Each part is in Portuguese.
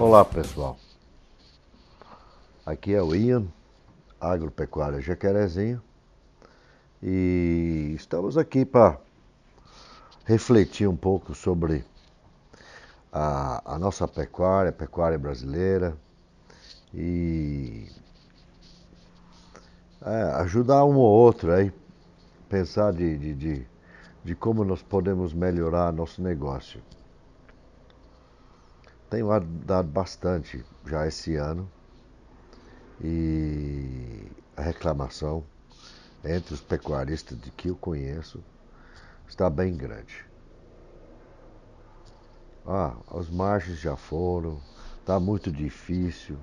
Olá pessoal, aqui é o Ian, Agropecuária Jacarezinho e estamos aqui para refletir um pouco sobre a, a, nossa pecuária, a pecuária brasileira e é, ajudar um ou outro aí, pensar de, de, de, de como nós podemos melhorar nosso negócio. Tenho dado bastante já esse ano e a reclamação entre os pecuaristas de que eu conheço está bem grande. Ah, as margens já foram, está muito difícil,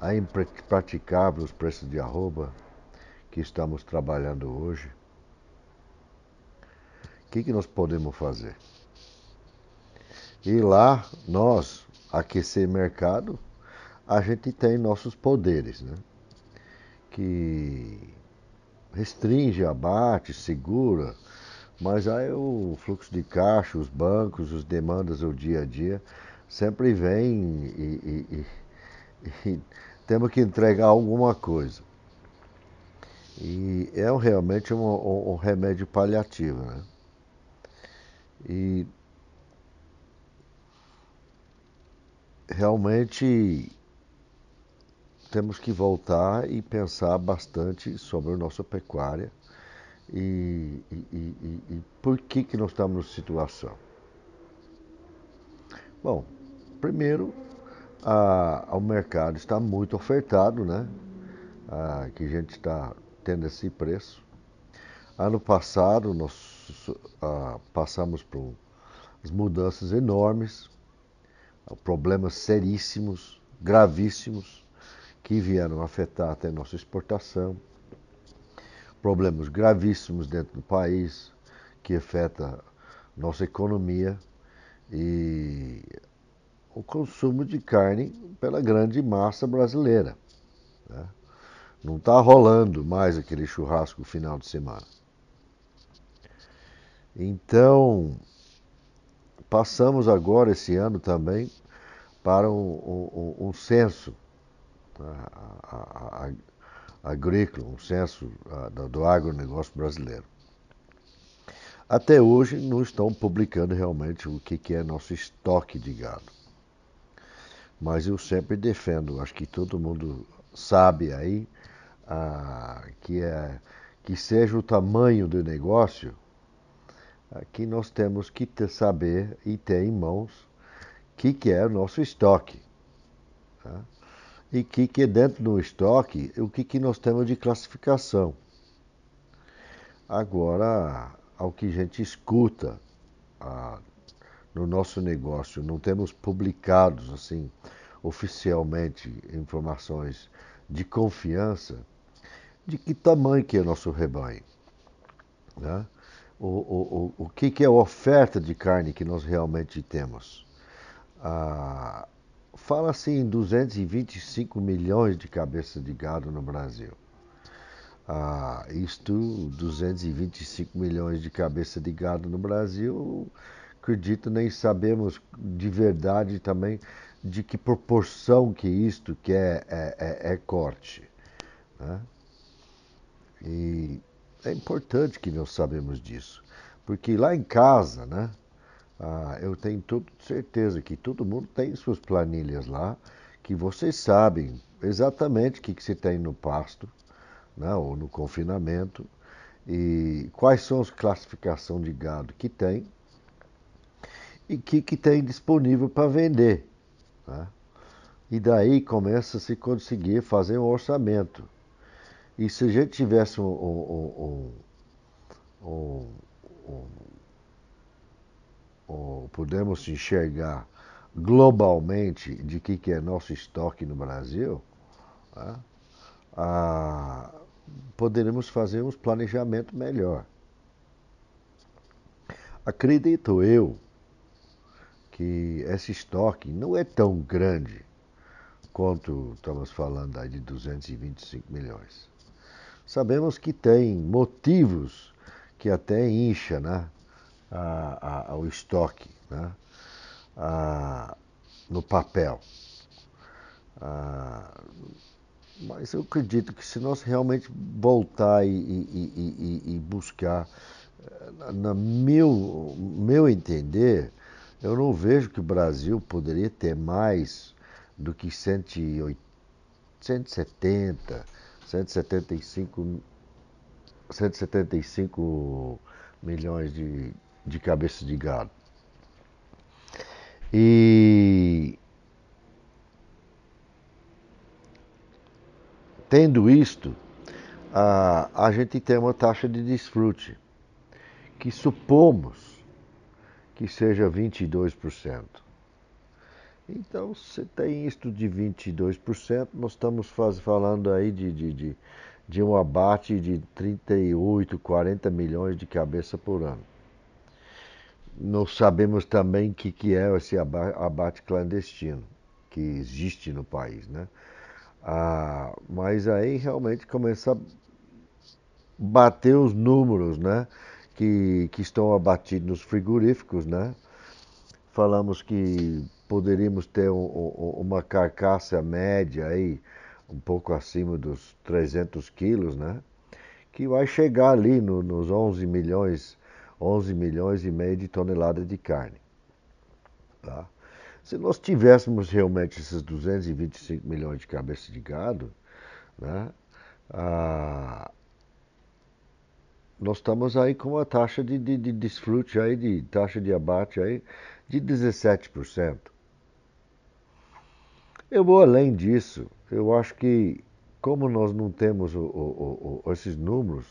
é impraticável os preços de arroba que estamos trabalhando hoje. O que, que nós podemos fazer? E lá nós, aquecer mercado, a gente tem nossos poderes, né? Que restringe, abate, segura, mas aí o fluxo de caixa, os bancos, as demandas do dia a dia sempre vem e, e, e, e temos que entregar alguma coisa. E é realmente um, um, um remédio paliativo, né? E realmente temos que voltar e pensar bastante sobre a nossa pecuária e, e, e, e por que, que nós estamos nessa situação. Bom, primeiro, a, o mercado está muito ofertado, né? A, que a gente está tendo esse preço. Ano passado, nós a, passamos por mudanças enormes problemas seríssimos, gravíssimos, que vieram afetar até nossa exportação, problemas gravíssimos dentro do país, que afeta nossa economia e o consumo de carne pela grande massa brasileira. Né? Não está rolando mais aquele churrasco final de semana. Então, passamos agora, esse ano também, para um, censo né, agrícola, um censo do agronegócio brasileiro. Até hoje não estão publicando realmente o que, é nosso estoque de gado. Mas eu sempre defendo, acho que todo mundo sabe aí, que, é, que seja o tamanho do negócio, que nós temos que saber e ter em mãos que, que é o nosso estoque. Tá? E que, que dentro do estoque, o que, que nós temos de classificação. Agora, ao que a gente escuta a, no nosso negócio, não temos publicados assim oficialmente informações de confiança de que tamanho que é nosso rebanho. Né? o, o, o, que, que é a oferta de carne que nós realmente temos. Ah, Fala-se em 225 milhões de cabeças de gado no Brasil. Ah, isto, 225 milhões de cabeças de gado no Brasil, acredito nem sabemos de verdade também de que proporção que isto que é, é, é, é corte. Né? E é importante que nós sabemos disso, porque lá em casa, né, ah, eu tenho tudo certeza que todo mundo tem suas planilhas lá, que vocês sabem exatamente o que, que se tem no pasto, né, ou no confinamento, e quais são as classificações de gado que tem e o que, que tem disponível para vender. Né? E daí começa a se conseguir fazer um orçamento. E se a gente tivesse um, um, um, um podemos enxergar globalmente de que, que é nosso estoque no Brasil, ah, poderemos fazer um planejamento melhor. Acredito eu que esse estoque não é tão grande quanto estamos falando aí de 225 milhões. Sabemos que tem motivos que até incha né, a, a, o estoque né, no papel. Mas eu acredito que se nós realmente voltar e, e, e, e buscar, eh, no meu, meu entender, eu não vejo que o Brasil poderia ter mais do que 180, 170, 175, 175 milhões de, de cabeças de gado. E tendo isto, a, a gente tem uma taxa de desfrute que supomos que seja 22%. Então, você tem isto de 22%, nós estamos faz, falando aí de, de, de, de um abate de 38, 40 milhões de cabeça por ano. Nós sabemos também o que, que é esse abate clandestino que existe no país, né? Ah, mas aí realmente começa a bater os números, né? Que, que estão abatidos nos frigoríficos, né? Falamos que poderíamos ter um, um, uma carcaça média aí, um pouco acima dos 300 quilos, né? Que vai chegar ali no, nos 11 milhões, 11 milhões e meio de toneladas de carne. Tá? Se nós tivéssemos realmente esses 225 milhões de cabeças de gado, né? Ah, nós estamos aí com uma taxa de, de, de desfrute aí, de taxa de abate aí de 17%. Eu vou além disso. Eu acho que, como nós não temos o, o, o, esses números,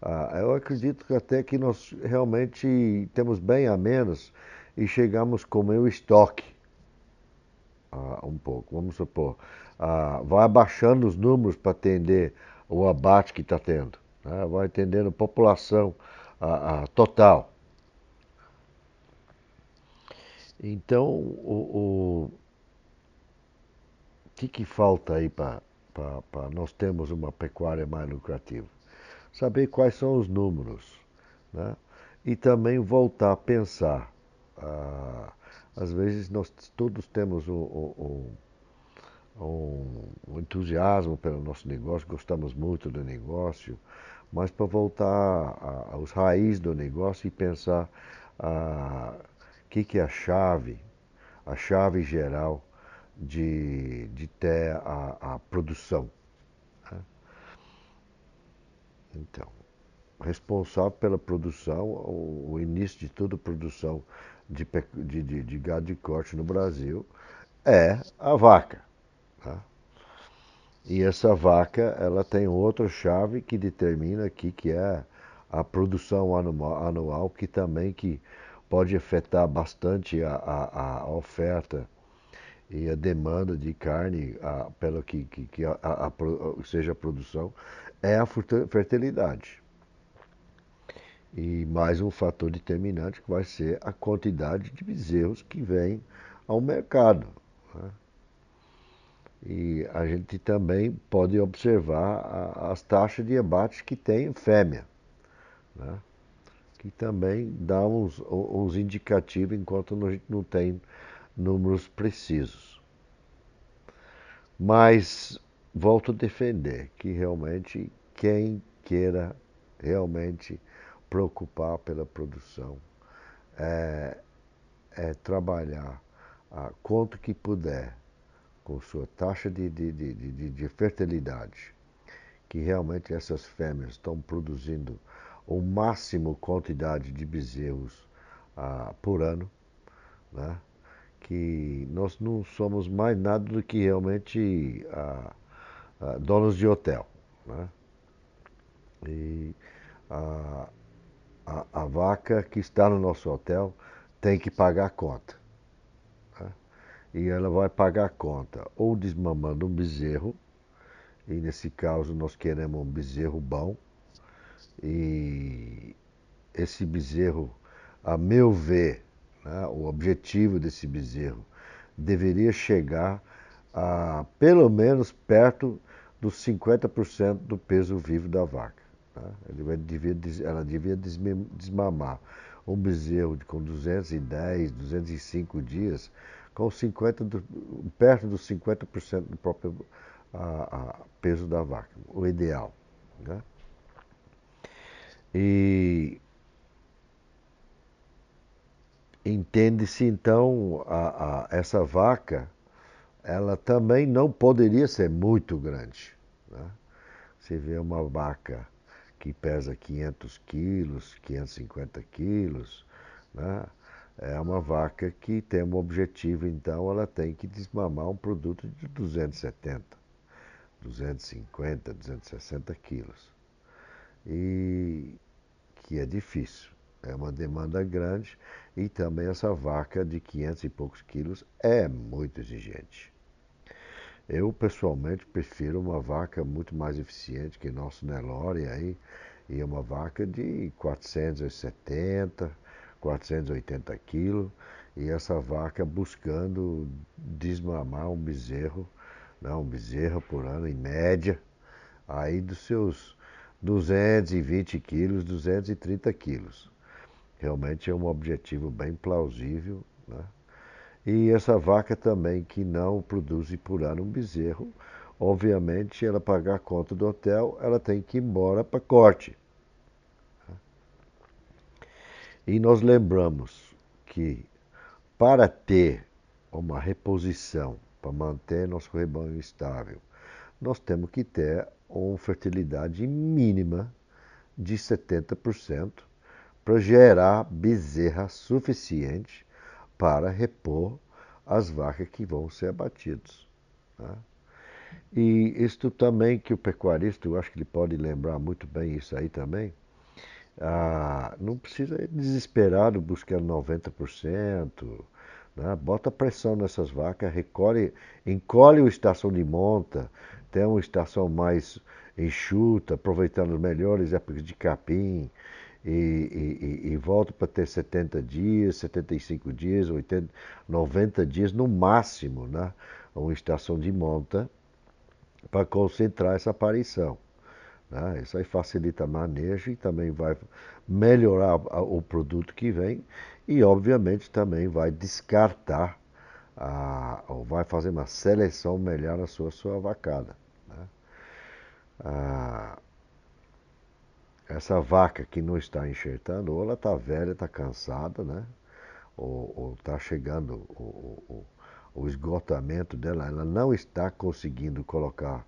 ah, eu acredito que até que nós realmente temos bem a menos e chegamos com o estoque ah, um pouco. Vamos supor, ah, vai abaixando os números para atender o abate que está tendo, né? vai atendendo a população total. Então, o, que, que falta aí para nós termos uma pecuária mais lucrativa? Saber quais são os números, né? E também voltar a pensar. Ah, às vezes nós todos temos um, um, um, entusiasmo pelo nosso negócio, gostamos muito do negócio, mas para voltar aos raízes do negócio e pensar o ah, que, que é a chave, a chave geral de, de ter a, a produção. Né? Então, responsável pela produção, o, início de toda a produção de, de, de, de, gado de corte no Brasil é a vaca. Tá? E essa vaca, ela tem outra chave que determina aqui que é a produção anual, anual que também que pode afetar bastante a, a, a oferta e a demanda de carne, a, pelo que, que, que a, a, seja a produção, é a fertilidade. E mais um fator determinante que vai ser a quantidade de bezerros que vem ao mercado. Né? E a gente também pode observar as taxas de abate que tem fêmea, né? que também dá uns, uns indicativos enquanto a gente não tem números precisos. Mas volto a defender que realmente quem queira realmente preocupar pela produção é, é trabalhar a quanto que puder com sua taxa de, de, de, de, de fertilidade, que realmente essas fêmeas estão produzindo o máximo quantidade de bezerros ah, por ano, né? Que nós não somos mais nada do que realmente ah, ah, donos de hotel. Né? E a, a, a, vaca que está no nosso hotel tem que pagar a conta. Né? E ela vai pagar a conta ou desmamando um bezerro, e nesse caso nós queremos um bezerro bom, e esse bezerro, a meu ver, né, o objetivo desse bezerro deveria chegar a pelo menos perto dos 50% do peso vivo da vaca. Né? Ele devia, ela devia desmamar um bezerro com 210, 205 dias com 50 do, perto dos 50% do próprio a, a peso da vaca, o ideal. Né? E entende-se então a, a, essa vaca, ela também não poderia ser muito grande. Né? Você vê uma vaca que pesa 500 quilos, 550 quilos, né? é uma vaca que tem um objetivo, então ela tem que desmamar um produto de 270, 250, 260 quilos. E que é difícil, é uma demanda grande e também essa vaca de 500 e poucos quilos é muito exigente. Eu pessoalmente prefiro uma vaca muito mais eficiente que nosso Nelore aí, e é uma vaca de 470, 480 quilos, e essa vaca buscando desmamar um bezerro, né, um bezerro por ano em média, aí dos seus 220 quilos, 230 quilos. Realmente é um objetivo bem plausível. Né? E essa vaca também que não produz por ano um bezerro, obviamente ela pagar a conta do hotel, ela tem que ir embora para corte. E nós lembramos que para ter uma reposição, para manter nosso rebanho estável, nós temos que ter uma fertilidade mínima de 70% para gerar bezerra suficiente para repor as vacas que vão ser abatidas. Né? E isto também que o pecuarista, eu acho que ele pode lembrar muito bem isso aí também, ah, não precisa desesperado buscar 90%, né? bota pressão nessas vacas, recolhe, encolhe o estação de monta, tem uma estação mais enxuta, aproveitando as melhores épocas de capim, e, e, e, volta para ter 70 dias, 75 dias, 80, 90 dias no máximo, né? uma estação de monta, para concentrar essa aparição. Né? Isso aí facilita manejo e também vai melhorar o produto que vem e, obviamente, também vai descartar, a, ou vai fazer uma seleção melhor na sua, sua vacada. Né? Ah, essa vaca que não está enxertando, ou ela está velha, está cansada, né? ou está chegando o, o, o esgotamento dela, ela não está conseguindo colocar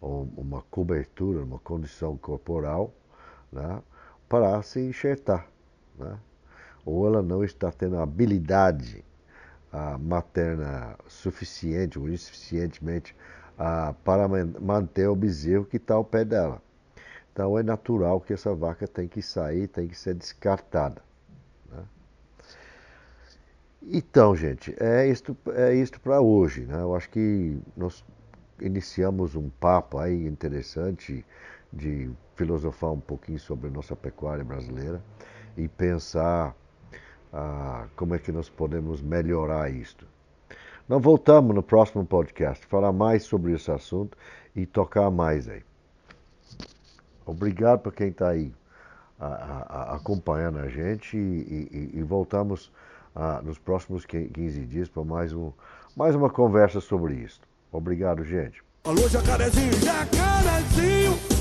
uma cobertura, uma condição corporal, né, para se enxertar. Né? Ou ela não está tendo habilidade a materna suficiente ou insuficientemente a, para manter o bezerro que está ao pé dela. Então é natural que essa vaca tem que sair, tem que ser descartada. Né? Então, gente, é isto, é isto para hoje. Né? Eu acho que nós iniciamos um papo aí interessante de filosofar um pouquinho sobre a nossa pecuária brasileira e pensar ah, como é que nós podemos melhorar isto. Nós voltamos no próximo podcast, falar mais sobre esse assunto e tocar mais aí. Obrigado para quem está aí a, a, acompanhando a gente e, e, e voltamos nos próximos 15 dias para mais, um, mais uma conversa sobre isso. Obrigado, gente. Alô, jacarezinho, jacarezinho.